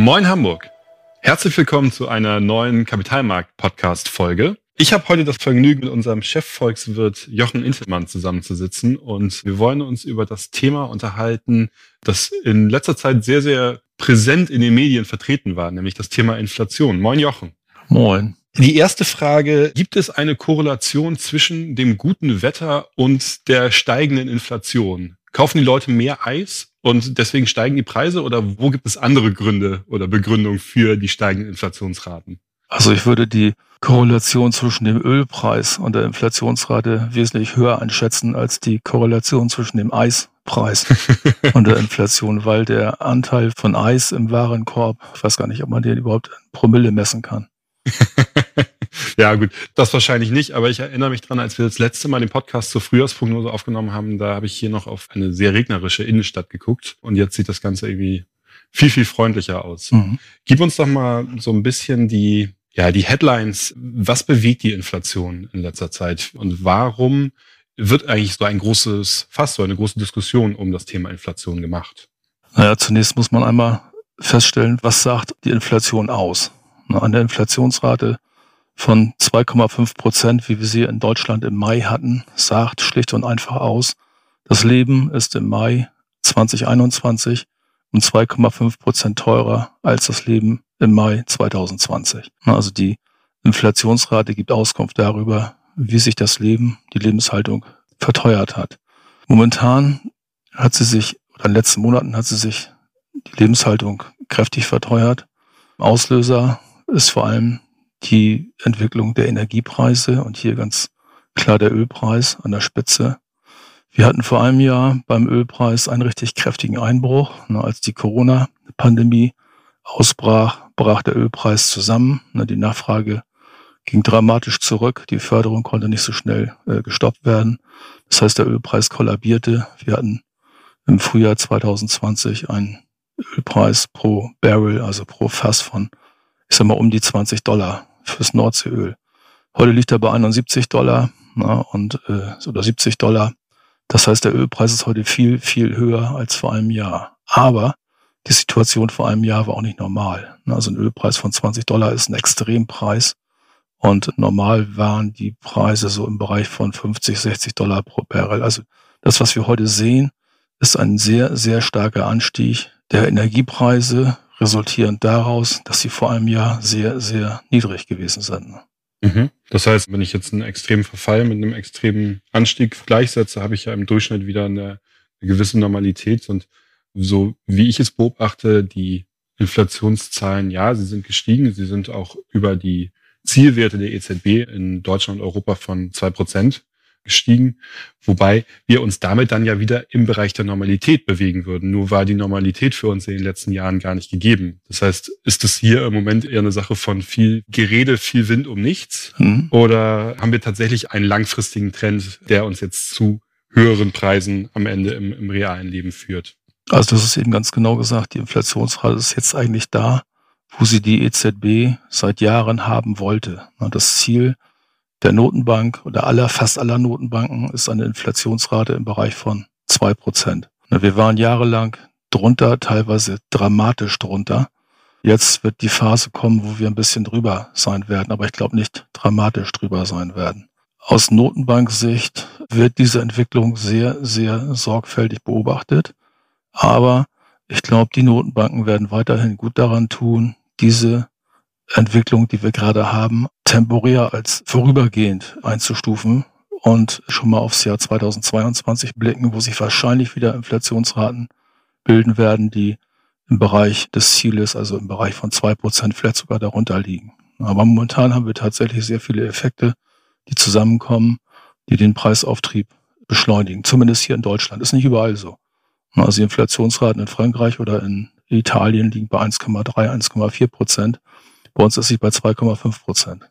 Moin Hamburg. Herzlich willkommen zu einer neuen Kapitalmarkt-Podcast-Folge. Ich habe heute das Vergnügen, mit unserem Chefvolkswirt Jochen Intelmann zusammenzusitzen und wir wollen uns über das Thema unterhalten, das in letzter Zeit sehr, sehr präsent in den Medien vertreten war, nämlich das Thema Inflation. Moin Jochen. Moin. Die erste Frage, gibt es eine Korrelation zwischen dem guten Wetter und der steigenden Inflation? Kaufen die Leute mehr Eis und deswegen steigen die Preise oder wo gibt es andere Gründe oder Begründungen für die steigenden Inflationsraten? Also ich würde die Korrelation zwischen dem Ölpreis und der Inflationsrate wesentlich höher einschätzen als die Korrelation zwischen dem Eispreis und der Inflation, weil der Anteil von Eis im Warenkorb, ich weiß gar nicht, ob man den überhaupt in Promille messen kann. ja, gut, das wahrscheinlich nicht, aber ich erinnere mich dran, als wir das letzte Mal den Podcast zur Frühjahrsprognose aufgenommen haben, da habe ich hier noch auf eine sehr regnerische Innenstadt geguckt und jetzt sieht das Ganze irgendwie viel, viel freundlicher aus. Mhm. Gib uns doch mal so ein bisschen die, ja, die Headlines. Was bewegt die Inflation in letzter Zeit und warum wird eigentlich so ein großes, fast so eine große Diskussion um das Thema Inflation gemacht? Naja, zunächst muss man einmal feststellen, was sagt die Inflation aus? An der Inflationsrate von 2,5 Prozent, wie wir sie in Deutschland im Mai hatten, sagt schlicht und einfach aus, das Leben ist im Mai 2021 um 2,5 Prozent teurer als das Leben im Mai 2020. Also die Inflationsrate gibt Auskunft darüber, wie sich das Leben, die Lebenshaltung verteuert hat. Momentan hat sie sich, oder in den letzten Monaten hat sie sich die Lebenshaltung kräftig verteuert. Auslöser ist vor allem die Entwicklung der Energiepreise und hier ganz klar der Ölpreis an der Spitze. Wir hatten vor einem Jahr beim Ölpreis einen richtig kräftigen Einbruch. Als die Corona-Pandemie ausbrach, brach der Ölpreis zusammen. Die Nachfrage ging dramatisch zurück. Die Förderung konnte nicht so schnell äh, gestoppt werden. Das heißt, der Ölpreis kollabierte. Wir hatten im Frühjahr 2020 einen Ölpreis pro Barrel, also pro Fass von ich sag mal, um die 20 Dollar fürs Nordseeöl. Heute liegt er bei 71 Dollar na, und äh, oder 70 Dollar. Das heißt, der Ölpreis ist heute viel, viel höher als vor einem Jahr. Aber die Situation vor einem Jahr war auch nicht normal. Also ein Ölpreis von 20 Dollar ist ein Extrempreis. Und normal waren die Preise so im Bereich von 50, 60 Dollar pro Barrel. Also das, was wir heute sehen, ist ein sehr, sehr starker Anstieg der Energiepreise resultierend daraus, dass sie vor einem Jahr sehr, sehr niedrig gewesen sind. Mhm. Das heißt, wenn ich jetzt einen extremen Verfall mit einem extremen Anstieg gleichsetze, habe ich ja im Durchschnitt wieder eine, eine gewisse Normalität. Und so wie ich es beobachte, die Inflationszahlen, ja, sie sind gestiegen, sie sind auch über die Zielwerte der EZB in Deutschland und Europa von zwei Prozent gestiegen, wobei wir uns damit dann ja wieder im Bereich der Normalität bewegen würden. Nur war die Normalität für uns in den letzten Jahren gar nicht gegeben. Das heißt, ist es hier im Moment eher eine Sache von viel Gerede, viel Wind um nichts? Mhm. Oder haben wir tatsächlich einen langfristigen Trend, der uns jetzt zu höheren Preisen am Ende im, im realen Leben führt? Also das ist eben ganz genau gesagt, die Inflationsrate ist jetzt eigentlich da, wo sie die EZB seit Jahren haben wollte. Das Ziel der Notenbank oder aller, fast aller Notenbanken ist eine Inflationsrate im Bereich von zwei Prozent. Wir waren jahrelang drunter, teilweise dramatisch drunter. Jetzt wird die Phase kommen, wo wir ein bisschen drüber sein werden, aber ich glaube nicht dramatisch drüber sein werden. Aus Notenbanksicht wird diese Entwicklung sehr, sehr sorgfältig beobachtet. Aber ich glaube, die Notenbanken werden weiterhin gut daran tun, diese Entwicklung, die wir gerade haben, temporär als vorübergehend einzustufen und schon mal aufs Jahr 2022 blicken, wo sich wahrscheinlich wieder Inflationsraten bilden werden, die im Bereich des Zieles, also im Bereich von zwei Prozent, vielleicht sogar darunter liegen. Aber momentan haben wir tatsächlich sehr viele Effekte, die zusammenkommen, die den Preisauftrieb beschleunigen. Zumindest hier in Deutschland. Ist nicht überall so. Also die Inflationsraten in Frankreich oder in Italien liegen bei 1,3, 1,4 Prozent. Bei uns ist sie bei 2,5 Prozent.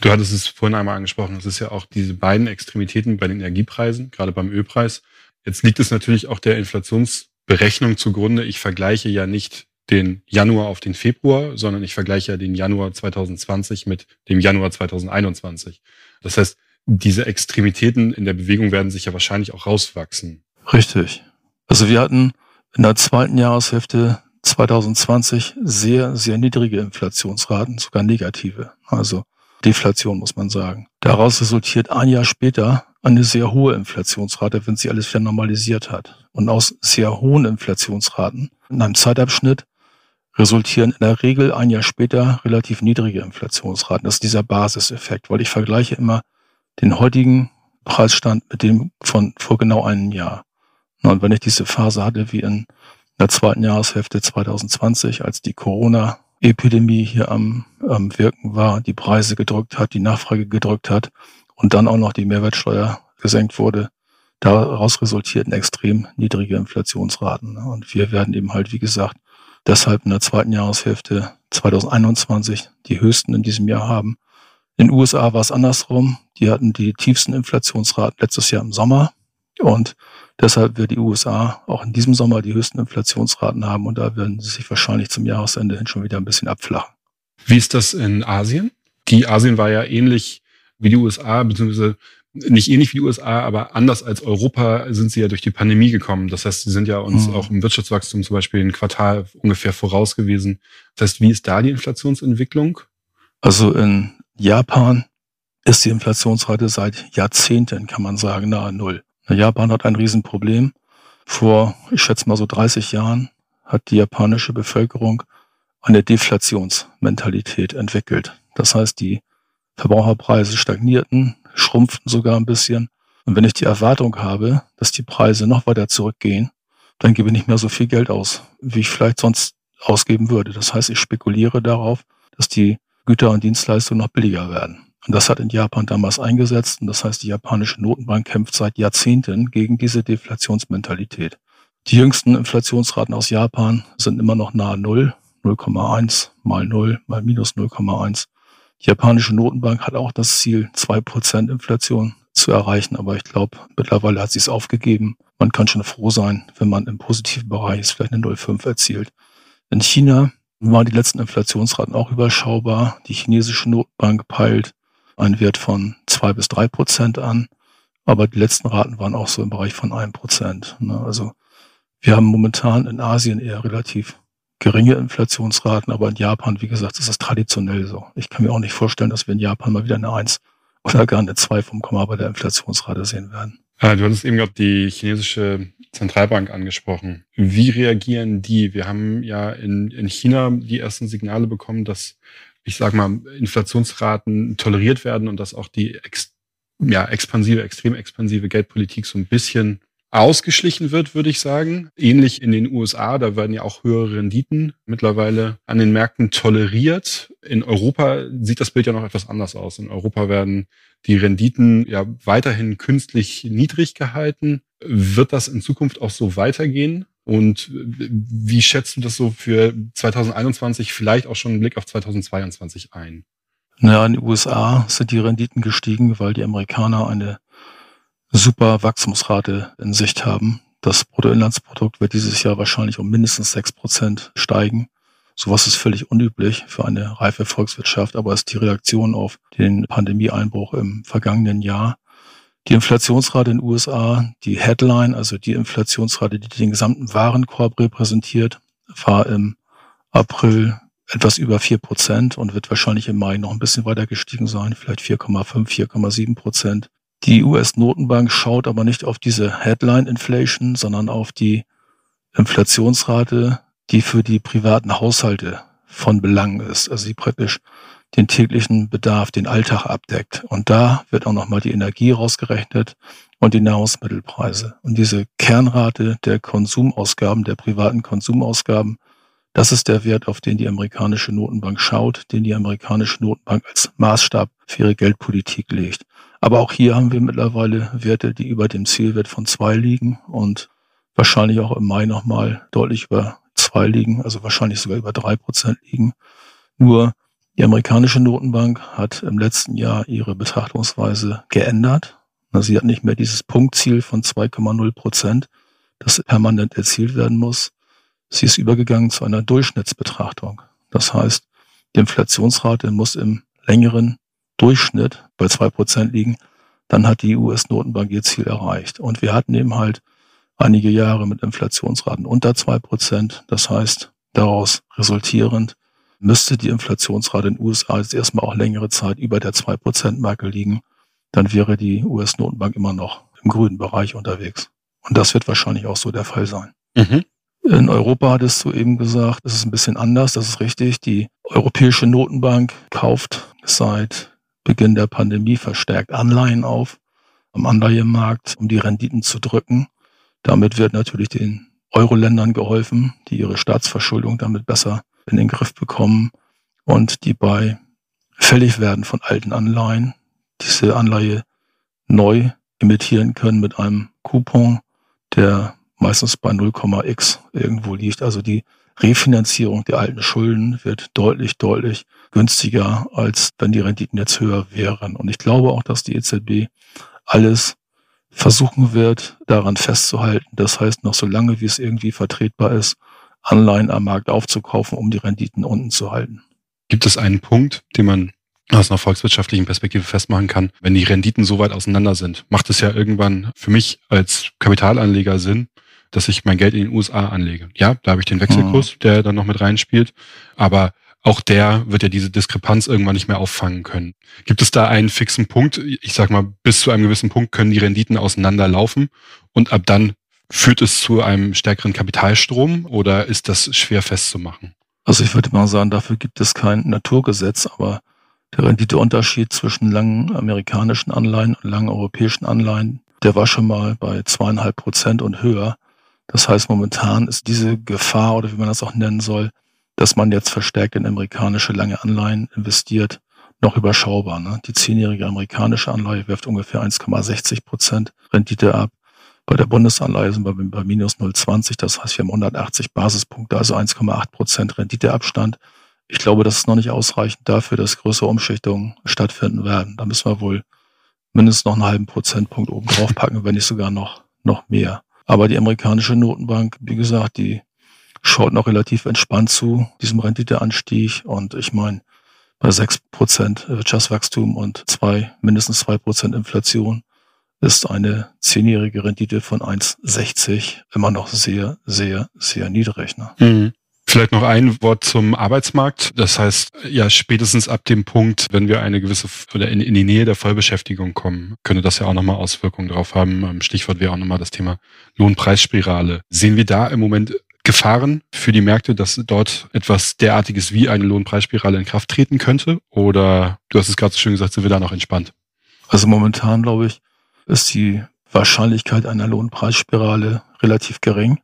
Du hattest es vorhin einmal angesprochen, es ist ja auch diese beiden Extremitäten bei den Energiepreisen, gerade beim Ölpreis. Jetzt liegt es natürlich auch der Inflationsberechnung zugrunde. Ich vergleiche ja nicht den Januar auf den Februar, sondern ich vergleiche ja den Januar 2020 mit dem Januar 2021. Das heißt, diese Extremitäten in der Bewegung werden sich ja wahrscheinlich auch rauswachsen. Richtig. Also wir hatten in der zweiten Jahreshälfte 2020 sehr, sehr niedrige Inflationsraten, sogar negative. Also Deflation muss man sagen. Daraus resultiert ein Jahr später eine sehr hohe Inflationsrate, wenn sie alles wieder normalisiert hat. Und aus sehr hohen Inflationsraten in einem Zeitabschnitt resultieren in der Regel ein Jahr später relativ niedrige Inflationsraten. Das ist dieser Basiseffekt, weil ich vergleiche immer den heutigen Preisstand mit dem von vor genau einem Jahr. Und wenn ich diese Phase hatte wie in der zweiten Jahreshälfte 2020, als die Corona-Epidemie hier am, am Wirken war, die Preise gedrückt hat, die Nachfrage gedrückt hat und dann auch noch die Mehrwertsteuer gesenkt wurde, daraus resultierten extrem niedrige Inflationsraten. Und wir werden eben halt, wie gesagt, deshalb in der zweiten Jahreshälfte 2021 die höchsten in diesem Jahr haben. In den USA war es andersrum. Die hatten die tiefsten Inflationsraten letztes Jahr im Sommer. Und deshalb wird die USA auch in diesem Sommer die höchsten Inflationsraten haben. Und da werden sie sich wahrscheinlich zum Jahresende hin schon wieder ein bisschen abflachen. Wie ist das in Asien? Die Asien war ja ähnlich wie die USA, beziehungsweise nicht ähnlich wie die USA, aber anders als Europa sind sie ja durch die Pandemie gekommen. Das heißt, sie sind ja uns mhm. auch im Wirtschaftswachstum zum Beispiel ein Quartal ungefähr voraus gewesen. Das heißt, wie ist da die Inflationsentwicklung? Also in Japan ist die Inflationsrate seit Jahrzehnten, kann man sagen, nahe Null. Japan hat ein Riesenproblem. Vor, ich schätze mal so 30 Jahren hat die japanische Bevölkerung eine Deflationsmentalität entwickelt. Das heißt, die Verbraucherpreise stagnierten, schrumpften sogar ein bisschen. Und wenn ich die Erwartung habe, dass die Preise noch weiter zurückgehen, dann gebe ich nicht mehr so viel Geld aus, wie ich vielleicht sonst ausgeben würde. Das heißt, ich spekuliere darauf, dass die Güter und Dienstleistungen noch billiger werden. Und das hat in Japan damals eingesetzt. Und das heißt, die japanische Notenbank kämpft seit Jahrzehnten gegen diese Deflationsmentalität. Die jüngsten Inflationsraten aus Japan sind immer noch nahe Null, 0,1 mal 0 mal minus 0,1. Die japanische Notenbank hat auch das Ziel, zwei Prozent Inflation zu erreichen, aber ich glaube, mittlerweile hat sie es aufgegeben. Man kann schon froh sein, wenn man im positiven Bereich ist, vielleicht eine 0,5 erzielt. In China waren die letzten Inflationsraten auch überschaubar. Die chinesische Notenbank peilt einen Wert von zwei bis drei Prozent an, aber die letzten Raten waren auch so im Bereich von einem Prozent. Ne? Also wir haben momentan in Asien eher relativ geringe Inflationsraten, aber in Japan, wie gesagt, ist das traditionell so. Ich kann mir auch nicht vorstellen, dass wir in Japan mal wieder eine Eins oder gar eine Zwei vom Komma bei der Inflationsrate sehen werden. Ah, du hattest eben gerade die chinesische Zentralbank angesprochen. Wie reagieren die? Wir haben ja in, in China die ersten Signale bekommen, dass, ich sag mal, Inflationsraten toleriert werden und dass auch die ex, ja, expansive, extrem expansive Geldpolitik so ein bisschen ausgeschlichen wird, würde ich sagen. Ähnlich in den USA, da werden ja auch höhere Renditen mittlerweile an den Märkten toleriert. In Europa sieht das Bild ja noch etwas anders aus. In Europa werden die Renditen ja weiterhin künstlich niedrig gehalten. Wird das in Zukunft auch so weitergehen? Und wie schätzt du das so für 2021, vielleicht auch schon einen Blick auf 2022 ein? Naja, in den USA sind die Renditen gestiegen, weil die Amerikaner eine super Wachstumsrate in Sicht haben. Das Bruttoinlandsprodukt wird dieses Jahr wahrscheinlich um mindestens sechs Prozent steigen. Sowas ist völlig unüblich für eine reife Volkswirtschaft, aber ist die Reaktion auf den Pandemieeinbruch im vergangenen Jahr. Die Inflationsrate in den USA, die Headline, also die Inflationsrate, die den gesamten Warenkorb repräsentiert, war im April etwas über vier Prozent und wird wahrscheinlich im Mai noch ein bisschen weiter gestiegen sein, vielleicht 4,5, 4,7 Prozent. Die US-Notenbank schaut aber nicht auf diese Headline Inflation, sondern auf die Inflationsrate, die für die privaten Haushalte von Belang ist, also die praktisch den täglichen Bedarf, den Alltag abdeckt. Und da wird auch nochmal die Energie rausgerechnet und die Nahrungsmittelpreise. Und diese Kernrate der Konsumausgaben, der privaten Konsumausgaben, das ist der Wert, auf den die amerikanische Notenbank schaut, den die amerikanische Notenbank als Maßstab für ihre Geldpolitik legt. Aber auch hier haben wir mittlerweile Werte, die über dem Zielwert von zwei liegen und wahrscheinlich auch im Mai nochmal deutlich über zwei liegen, also wahrscheinlich sogar über drei Prozent liegen. Nur die amerikanische Notenbank hat im letzten Jahr ihre Betrachtungsweise geändert. Sie hat nicht mehr dieses Punktziel von 2,0 Prozent, das permanent erzielt werden muss. Sie ist übergegangen zu einer Durchschnittsbetrachtung. Das heißt, die Inflationsrate muss im längeren Durchschnitt bei zwei Prozent liegen, dann hat die US-Notenbank ihr Ziel erreicht. Und wir hatten eben halt einige Jahre mit Inflationsraten unter zwei Prozent. Das heißt, daraus resultierend müsste die Inflationsrate in den USA jetzt erstmal auch längere Zeit über der 2%-Marke liegen, dann wäre die US-Notenbank immer noch im grünen Bereich unterwegs. Und das wird wahrscheinlich auch so der Fall sein. Mhm. In Europa hattest du eben gesagt, es ist ein bisschen anders, das ist richtig. Die Europäische Notenbank kauft seit Beginn der Pandemie verstärkt Anleihen auf am Anleihemarkt, um die Renditen zu drücken. Damit wird natürlich den Euro-Ländern geholfen, die ihre Staatsverschuldung damit besser in den Griff bekommen und die bei Fälligwerden von alten Anleihen diese Anleihe neu emittieren können mit einem Coupon, der meistens bei 0,x irgendwo liegt. Also die Refinanzierung der alten Schulden wird deutlich, deutlich günstiger, als wenn die Renditen jetzt höher wären. Und ich glaube auch, dass die EZB alles versuchen wird, daran festzuhalten. Das heißt, noch so lange, wie es irgendwie vertretbar ist, Anleihen am Markt aufzukaufen, um die Renditen unten zu halten. Gibt es einen Punkt, den man aus einer volkswirtschaftlichen Perspektive festmachen kann, wenn die Renditen so weit auseinander sind, macht es ja irgendwann für mich als Kapitalanleger Sinn, dass ich mein Geld in den USA anlege. Ja, da habe ich den Wechselkurs, mhm. der dann noch mit reinspielt, aber auch der wird ja diese Diskrepanz irgendwann nicht mehr auffangen können. Gibt es da einen fixen Punkt? Ich sag mal, bis zu einem gewissen Punkt können die Renditen auseinanderlaufen und ab dann führt es zu einem stärkeren Kapitalstrom oder ist das schwer festzumachen? Also ich würde mal sagen, dafür gibt es kein Naturgesetz, aber der Renditeunterschied zwischen langen amerikanischen Anleihen und langen europäischen Anleihen, der war schon mal bei zweieinhalb Prozent und höher. Das heißt, momentan ist diese Gefahr oder wie man das auch nennen soll, dass man jetzt verstärkt in amerikanische lange Anleihen investiert, noch überschaubar. Ne? Die zehnjährige amerikanische Anleihe wirft ungefähr 1,60 Prozent Rendite ab. Bei der Bundesanleihe sind wir bei minus 0,20. Das heißt, wir haben 180 Basispunkte, also 1,8 Prozent Renditeabstand. Ich glaube, das ist noch nicht ausreichend dafür, dass größere Umschichtungen stattfinden werden. Da müssen wir wohl mindestens noch einen halben Prozentpunkt oben drauf packen, wenn nicht sogar noch, noch mehr. Aber die amerikanische Notenbank, wie gesagt, die schaut noch relativ entspannt zu diesem Renditeanstieg. Und ich meine, bei sechs Prozent Wirtschaftswachstum und zwei, mindestens zwei Prozent Inflation ist eine zehnjährige Rendite von 1,60 immer noch sehr, sehr, sehr niedrig. Ne? Mhm. Vielleicht noch ein Wort zum Arbeitsmarkt. Das heißt, ja, spätestens ab dem Punkt, wenn wir eine gewisse oder in, in die Nähe der Vollbeschäftigung kommen, könnte das ja auch nochmal Auswirkungen drauf haben. Ähm, Stichwort wäre auch nochmal das Thema Lohnpreisspirale. Sehen wir da im Moment Gefahren für die Märkte, dass dort etwas derartiges wie eine Lohnpreisspirale in Kraft treten könnte? Oder du hast es gerade so schön gesagt, sind wir da noch entspannt? Also momentan, glaube ich, ist die Wahrscheinlichkeit einer Lohnpreisspirale relativ gering.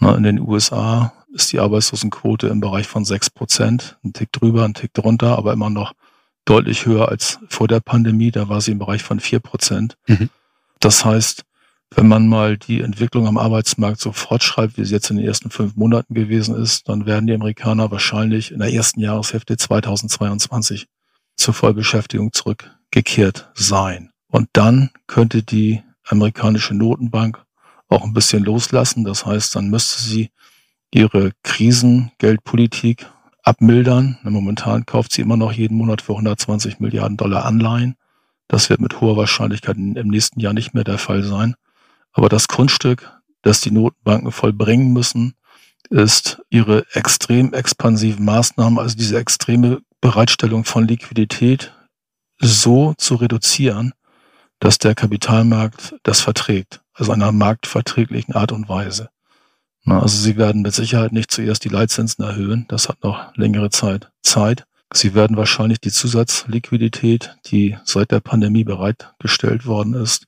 In den USA ist die Arbeitslosenquote im Bereich von sechs Prozent, ein Tick drüber, ein Tick drunter, aber immer noch deutlich höher als vor der Pandemie. Da war sie im Bereich von vier Prozent. Mhm. Das heißt, wenn man mal die Entwicklung am Arbeitsmarkt so fortschreibt, wie sie jetzt in den ersten fünf Monaten gewesen ist, dann werden die Amerikaner wahrscheinlich in der ersten Jahreshälfte 2022 zur Vollbeschäftigung zurückgekehrt sein. Und dann könnte die amerikanische Notenbank auch ein bisschen loslassen. Das heißt, dann müsste sie ihre Krisengeldpolitik abmildern. Momentan kauft sie immer noch jeden Monat für 120 Milliarden Dollar Anleihen. Das wird mit hoher Wahrscheinlichkeit im nächsten Jahr nicht mehr der Fall sein. Aber das Grundstück, das die Notenbanken vollbringen müssen, ist ihre extrem expansiven Maßnahmen, also diese extreme Bereitstellung von Liquidität so zu reduzieren, dass der Kapitalmarkt das verträgt, also einer marktverträglichen Art und Weise. Also sie werden mit Sicherheit nicht zuerst die Leitzinsen erhöhen. Das hat noch längere Zeit Zeit. Sie werden wahrscheinlich die Zusatzliquidität, die seit der Pandemie bereitgestellt worden ist,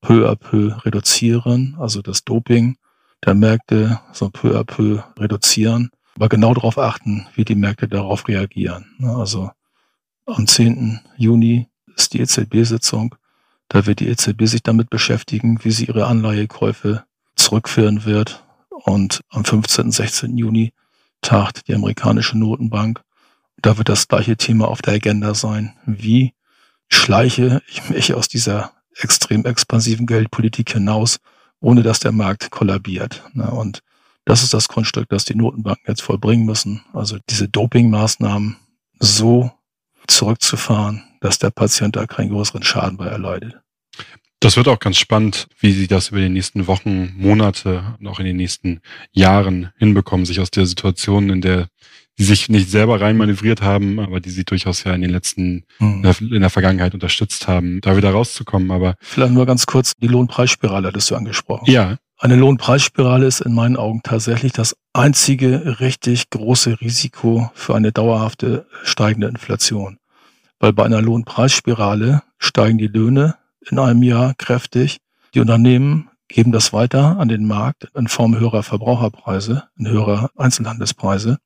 peu à peu reduzieren, also das Doping der Märkte so peu à peu reduzieren, aber genau darauf achten, wie die Märkte darauf reagieren. Also am 10. Juni ist die EZB-Sitzung. Da wird die EZB sich damit beschäftigen, wie sie ihre Anleihekäufe zurückführen wird und am 15. 16. Juni tagt die amerikanische Notenbank. Da wird das gleiche Thema auf der Agenda sein. Wie schleiche ich mich aus dieser extrem expansiven Geldpolitik hinaus, ohne dass der Markt kollabiert? Und das ist das Grundstück, das die Notenbanken jetzt vollbringen müssen. Also diese Dopingmaßnahmen so zurückzufahren, dass der Patient da keinen größeren Schaden bei erleidet. Das wird auch ganz spannend, wie Sie das über die nächsten Wochen, Monate und auch in den nächsten Jahren hinbekommen, sich aus der Situation, in der die sich nicht selber reinmanövriert haben, aber die sie durchaus ja in den letzten, mhm. in der Vergangenheit unterstützt haben, da wieder rauszukommen. Aber vielleicht nur ganz kurz die Lohnpreisspirale hattest du angesprochen. Ja. Eine Lohnpreisspirale ist in meinen Augen tatsächlich das einzige richtig große Risiko für eine dauerhafte steigende Inflation. Weil bei einer Lohnpreisspirale steigen die Löhne in einem Jahr kräftig. Die Unternehmen geben das weiter an den Markt in Form höherer Verbraucherpreise, in höherer Einzelhandelspreise.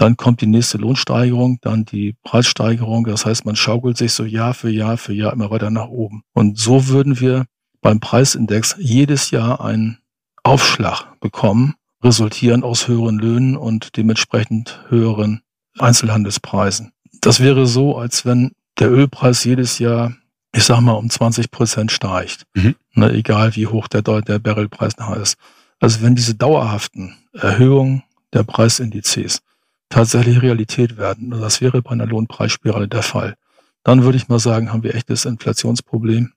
Dann kommt die nächste Lohnsteigerung, dann die Preissteigerung. Das heißt, man schaukelt sich so Jahr für Jahr für Jahr immer weiter nach oben. Und so würden wir beim Preisindex jedes Jahr einen Aufschlag bekommen, resultierend aus höheren Löhnen und dementsprechend höheren Einzelhandelspreisen. Das wäre so, als wenn der Ölpreis jedes Jahr, ich sag mal, um 20 Prozent steigt. Mhm. Ne, egal wie hoch der, der Barrelpreis nachher ist. Also wenn diese dauerhaften Erhöhungen der Preisindizes tatsächlich Realität werden. Und das wäre bei einer Lohnpreisspirale der Fall. Dann würde ich mal sagen, haben wir echtes Inflationsproblem.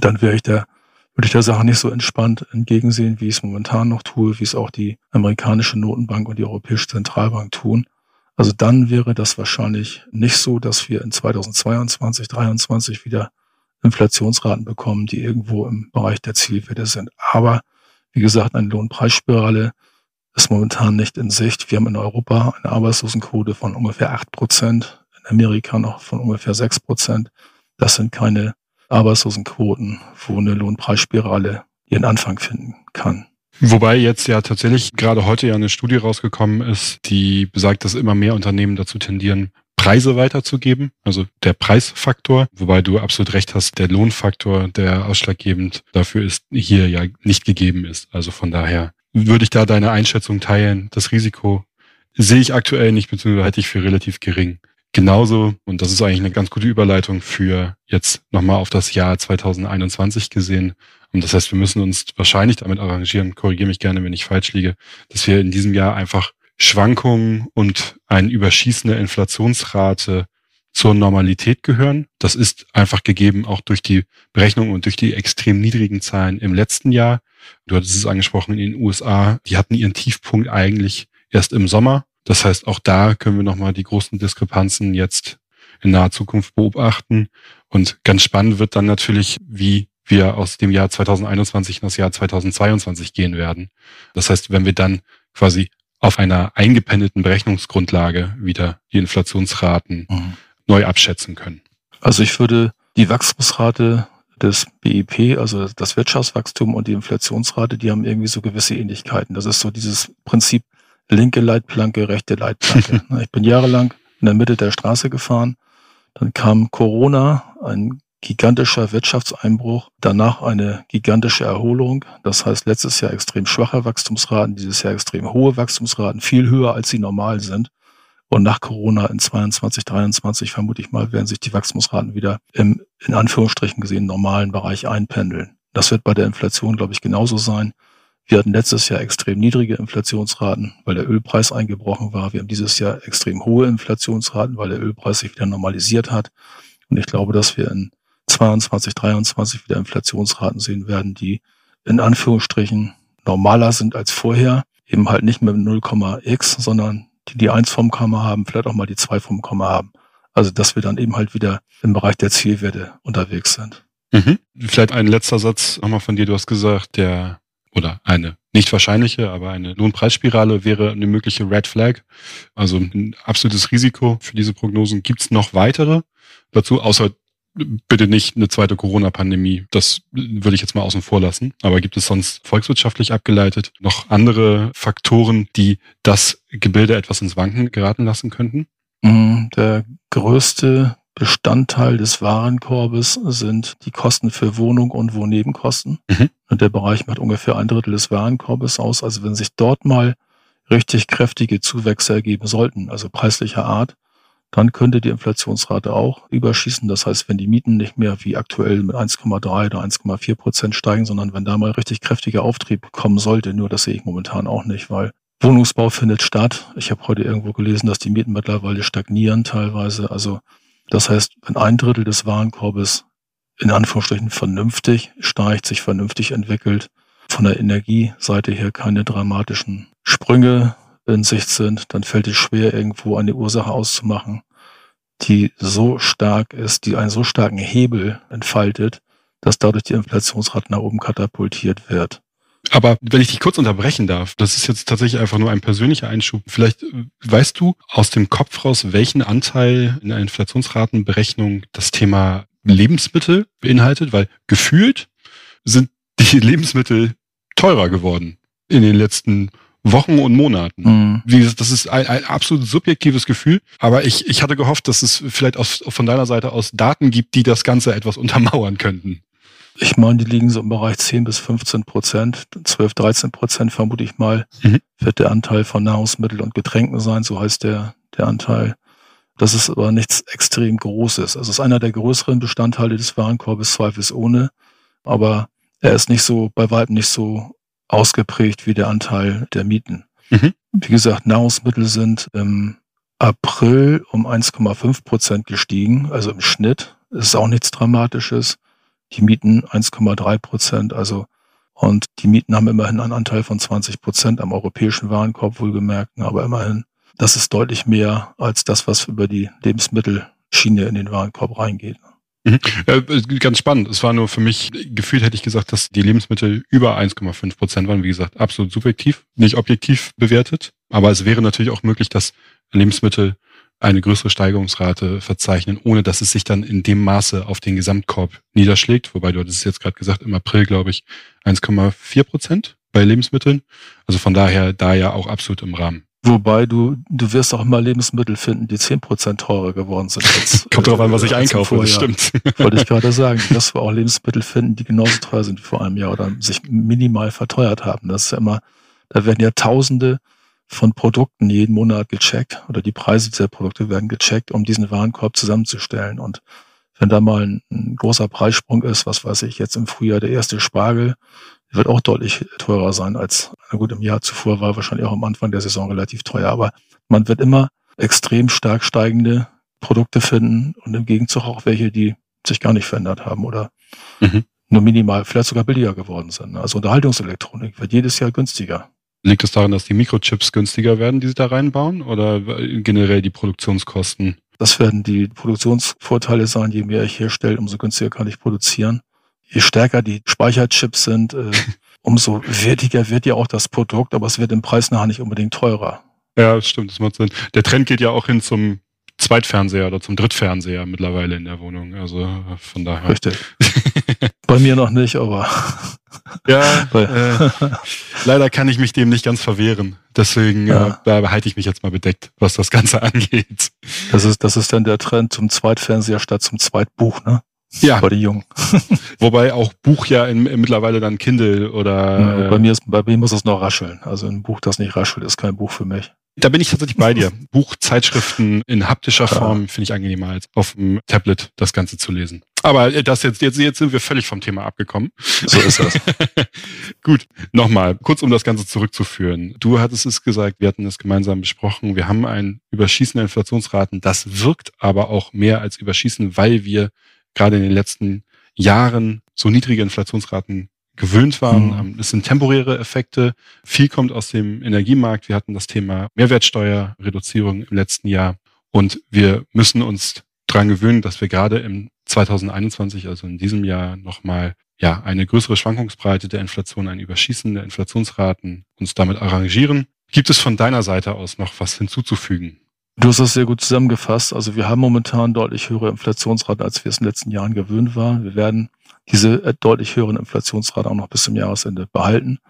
Dann wäre ich der, würde ich der Sache nicht so entspannt entgegensehen, wie ich es momentan noch tue, wie es auch die amerikanische Notenbank und die Europäische Zentralbank tun. Also dann wäre das wahrscheinlich nicht so, dass wir in 2022, 2023 wieder Inflationsraten bekommen, die irgendwo im Bereich der Zielwerte sind. Aber wie gesagt, eine Lohnpreisspirale ist momentan nicht in Sicht. Wir haben in Europa eine Arbeitslosenquote von ungefähr acht Prozent, in Amerika noch von ungefähr sechs Prozent. Das sind keine Arbeitslosenquoten, wo eine Lohnpreisspirale ihren Anfang finden kann. Wobei jetzt ja tatsächlich gerade heute ja eine Studie rausgekommen ist, die besagt, dass immer mehr Unternehmen dazu tendieren, Preise weiterzugeben, also der Preisfaktor, wobei du absolut recht hast, der Lohnfaktor, der ausschlaggebend dafür ist, hier ja nicht gegeben ist. Also von daher würde ich da deine Einschätzung teilen. Das Risiko sehe ich aktuell nicht, beziehungsweise halte ich für relativ gering. Genauso, und das ist eigentlich eine ganz gute Überleitung für jetzt nochmal auf das Jahr 2021 gesehen. Und das heißt, wir müssen uns wahrscheinlich damit arrangieren, korrigiere mich gerne, wenn ich falsch liege, dass wir in diesem Jahr einfach Schwankungen und eine überschießende Inflationsrate zur Normalität gehören. Das ist einfach gegeben auch durch die Berechnung und durch die extrem niedrigen Zahlen im letzten Jahr. Du hattest es angesprochen in den USA. Die hatten ihren Tiefpunkt eigentlich erst im Sommer. Das heißt, auch da können wir nochmal die großen Diskrepanzen jetzt in naher Zukunft beobachten. Und ganz spannend wird dann natürlich, wie wir aus dem Jahr 2021 in das Jahr 2022 gehen werden. Das heißt, wenn wir dann quasi auf einer eingependelten Berechnungsgrundlage wieder die Inflationsraten mhm. Neu abschätzen können. Also ich würde die Wachstumsrate des BIP, also das Wirtschaftswachstum und die Inflationsrate, die haben irgendwie so gewisse Ähnlichkeiten. Das ist so dieses Prinzip linke Leitplanke, rechte Leitplanke. ich bin jahrelang in der Mitte der Straße gefahren. Dann kam Corona, ein gigantischer Wirtschaftseinbruch, danach eine gigantische Erholung. Das heißt, letztes Jahr extrem schwache Wachstumsraten, dieses Jahr extrem hohe Wachstumsraten, viel höher als sie normal sind. Und nach Corona in 22, 23 vermute ich mal, werden sich die Wachstumsraten wieder im, in Anführungsstrichen gesehen, normalen Bereich einpendeln. Das wird bei der Inflation, glaube ich, genauso sein. Wir hatten letztes Jahr extrem niedrige Inflationsraten, weil der Ölpreis eingebrochen war. Wir haben dieses Jahr extrem hohe Inflationsraten, weil der Ölpreis sich wieder normalisiert hat. Und ich glaube, dass wir in 22, 23 wieder Inflationsraten sehen werden, die in Anführungsstrichen normaler sind als vorher. Eben halt nicht mit 0,x, sondern die die 1 vom Komma haben, vielleicht auch mal die 2 vom Komma haben. Also dass wir dann eben halt wieder im Bereich der Zielwerte unterwegs sind. Mhm. Vielleicht ein letzter Satz nochmal von dir. Du hast gesagt, der oder eine nicht wahrscheinliche, aber eine Lohnpreisspirale wäre eine mögliche Red Flag. Also ein absolutes Risiko für diese Prognosen. Gibt es noch weitere dazu, außer bitte nicht eine zweite Corona-Pandemie. Das würde ich jetzt mal außen vor lassen. Aber gibt es sonst volkswirtschaftlich abgeleitet noch andere Faktoren, die das Gebilde etwas ins Wanken geraten lassen könnten? Mm, der größte Bestandteil des Warenkorbes sind die Kosten für Wohnung und Wohnnebenkosten. Mhm. Und der Bereich macht ungefähr ein Drittel des Warenkorbes aus. Also wenn sich dort mal richtig kräftige Zuwächse ergeben sollten, also preislicher Art, dann könnte die Inflationsrate auch überschießen. Das heißt, wenn die Mieten nicht mehr wie aktuell mit 1,3 oder 1,4 Prozent steigen, sondern wenn da mal richtig kräftiger Auftrieb kommen sollte, nur das sehe ich momentan auch nicht, weil Wohnungsbau findet statt. Ich habe heute irgendwo gelesen, dass die Mieten mittlerweile stagnieren teilweise. Also das heißt, wenn ein Drittel des Warenkorbes in Anführungsstrichen vernünftig steigt, sich vernünftig entwickelt. Von der Energieseite her keine dramatischen Sprünge in Sicht sind, dann fällt es schwer, irgendwo eine Ursache auszumachen, die so stark ist, die einen so starken Hebel entfaltet, dass dadurch die Inflationsrate nach oben katapultiert wird. Aber wenn ich dich kurz unterbrechen darf, das ist jetzt tatsächlich einfach nur ein persönlicher Einschub. Vielleicht äh, weißt du aus dem Kopf raus, welchen Anteil in der Inflationsratenberechnung das Thema Lebensmittel beinhaltet, weil gefühlt sind die Lebensmittel teurer geworden in den letzten Wochen und Monaten. Mhm. Wie, das ist ein, ein absolut subjektives Gefühl, aber ich, ich hatte gehofft, dass es vielleicht aus, von deiner Seite aus Daten gibt, die das Ganze etwas untermauern könnten. Ich meine, die liegen so im Bereich 10 bis 15 Prozent, 12, 13 Prozent vermute ich mal, mhm. wird der Anteil von Nahrungsmitteln und Getränken sein, so heißt der, der Anteil. Das ist aber nichts extrem Großes. Also es ist einer der größeren Bestandteile des Warenkorbes, zweifelsohne, aber er ist nicht so, bei weitem nicht so ausgeprägt wie der Anteil der Mieten. Mhm. Wie gesagt, Nahrungsmittel sind im April um 1,5 Prozent gestiegen, also im Schnitt. Das ist auch nichts Dramatisches die Mieten 1,3 Prozent. Also und die Mieten haben immerhin einen Anteil von 20 Prozent am europäischen Warenkorb wohlgemerkt, aber immerhin, das ist deutlich mehr als das, was über die Lebensmittelschiene in den Warenkorb reingeht. Mhm. Ganz spannend. Es war nur für mich, gefühlt hätte ich gesagt, dass die Lebensmittel über 1,5 Prozent waren. Wie gesagt, absolut subjektiv, nicht objektiv bewertet. Aber es wäre natürlich auch möglich, dass Lebensmittel eine größere Steigerungsrate verzeichnen, ohne dass es sich dann in dem Maße auf den Gesamtkorb niederschlägt. Wobei du hattest jetzt gerade gesagt, im April, glaube ich, 1,4 Prozent bei Lebensmitteln. Also von daher da ja auch absolut im Rahmen. Wobei du, du wirst auch immer Lebensmittel finden, die 10% teurer geworden sind. Als, Kommt drauf an, was ich einkaufe, das stimmt. Wollte ich gerade sagen. Du wirst auch Lebensmittel finden, die genauso teuer sind wie vor einem Jahr oder sich minimal verteuert haben. Das ist ja immer, da werden ja Tausende von Produkten jeden Monat gecheckt oder die Preise dieser Produkte werden gecheckt, um diesen Warenkorb zusammenzustellen. Und wenn da mal ein, ein großer Preissprung ist, was weiß ich, jetzt im Frühjahr der erste Spargel, wird auch deutlich teurer sein als, na gut, im Jahr zuvor war wahrscheinlich auch am Anfang der Saison relativ teuer, aber man wird immer extrem stark steigende Produkte finden und im Gegenzug auch welche, die sich gar nicht verändert haben oder mhm. nur minimal, vielleicht sogar billiger geworden sind. Also Unterhaltungselektronik wird jedes Jahr günstiger. Liegt es daran, dass die Mikrochips günstiger werden, die sie da reinbauen, oder generell die Produktionskosten? Das werden die Produktionsvorteile sein. Je mehr ich herstelle, umso günstiger kann ich produzieren. Je stärker die Speicherchips sind, äh, umso wertiger wird ja auch das Produkt, aber es wird im Preis nachher nicht unbedingt teurer. Ja, das stimmt, das macht Sinn. Der Trend geht ja auch hin zum Zweitfernseher oder zum Drittfernseher mittlerweile in der Wohnung. Also von daher. Richtig. Bei mir noch nicht, aber. Ja, äh, leider kann ich mich dem nicht ganz verwehren. Deswegen ja. äh, da behalte ich mich jetzt mal bedeckt, was das Ganze angeht. Das ist, das ist dann der Trend zum Zweitfernseher statt zum Zweitbuch, ne? Ja. Bei den Jungen. Wobei auch Buch ja in, in mittlerweile dann Kindle oder. Ja, bei mir ist, bei mir muss es noch rascheln. Also ein Buch, das nicht raschelt, ist kein Buch für mich. Da bin ich tatsächlich bei dir. Buchzeitschriften in haptischer Form finde ich angenehmer als auf dem Tablet das Ganze zu lesen. Aber äh, das jetzt, jetzt, jetzt sind wir völlig vom Thema abgekommen. So ist das. Gut, nochmal, kurz um das Ganze zurückzuführen. Du hattest es gesagt, wir hatten es gemeinsam besprochen. Wir haben ein Überschießen der Inflationsraten. Das wirkt aber auch mehr als Überschießen, weil wir gerade in den letzten Jahren so niedrige Inflationsraten gewöhnt waren. Mhm. Ähm, es sind temporäre Effekte. Viel kommt aus dem Energiemarkt. Wir hatten das Thema Mehrwertsteuerreduzierung im letzten Jahr. Und wir müssen uns dran gewöhnen, dass wir gerade im 2021, also in diesem Jahr, nochmal ja, eine größere Schwankungsbreite der Inflation, ein Überschießen der Inflationsraten uns damit arrangieren. Gibt es von deiner Seite aus noch was hinzuzufügen? Du hast das sehr gut zusammengefasst. Also wir haben momentan deutlich höhere Inflationsraten, als wir es in den letzten Jahren gewöhnt waren. Wir werden diese äh, deutlich höheren Inflationsraten auch noch bis zum Jahresende behalten.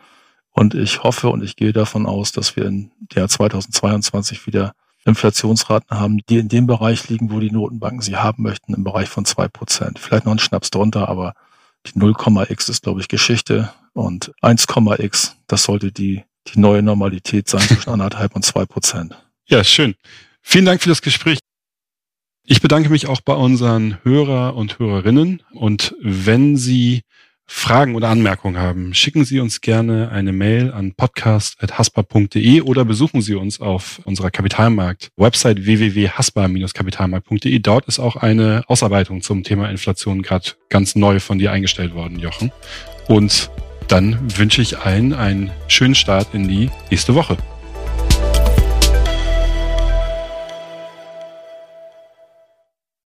Und ich hoffe und ich gehe davon aus, dass wir im Jahr 2022 wieder Inflationsraten haben, die in dem Bereich liegen, wo die Notenbanken sie haben möchten, im Bereich von zwei Prozent. Vielleicht noch ein Schnaps drunter, aber die 0,x ist, glaube ich, Geschichte. Und 1,x, das sollte die, die neue Normalität sein zwischen anderthalb und zwei Prozent. Ja, schön. Vielen Dank für das Gespräch. Ich bedanke mich auch bei unseren Hörer und Hörerinnen. Und wenn Sie Fragen oder Anmerkungen haben, schicken Sie uns gerne eine Mail an podcast.haspa.de oder besuchen Sie uns auf unserer Kapitalmarkt-Website www.haspa-kapitalmarkt.de. Dort ist auch eine Ausarbeitung zum Thema Inflation gerade ganz neu von dir eingestellt worden, Jochen. Und dann wünsche ich allen einen schönen Start in die nächste Woche.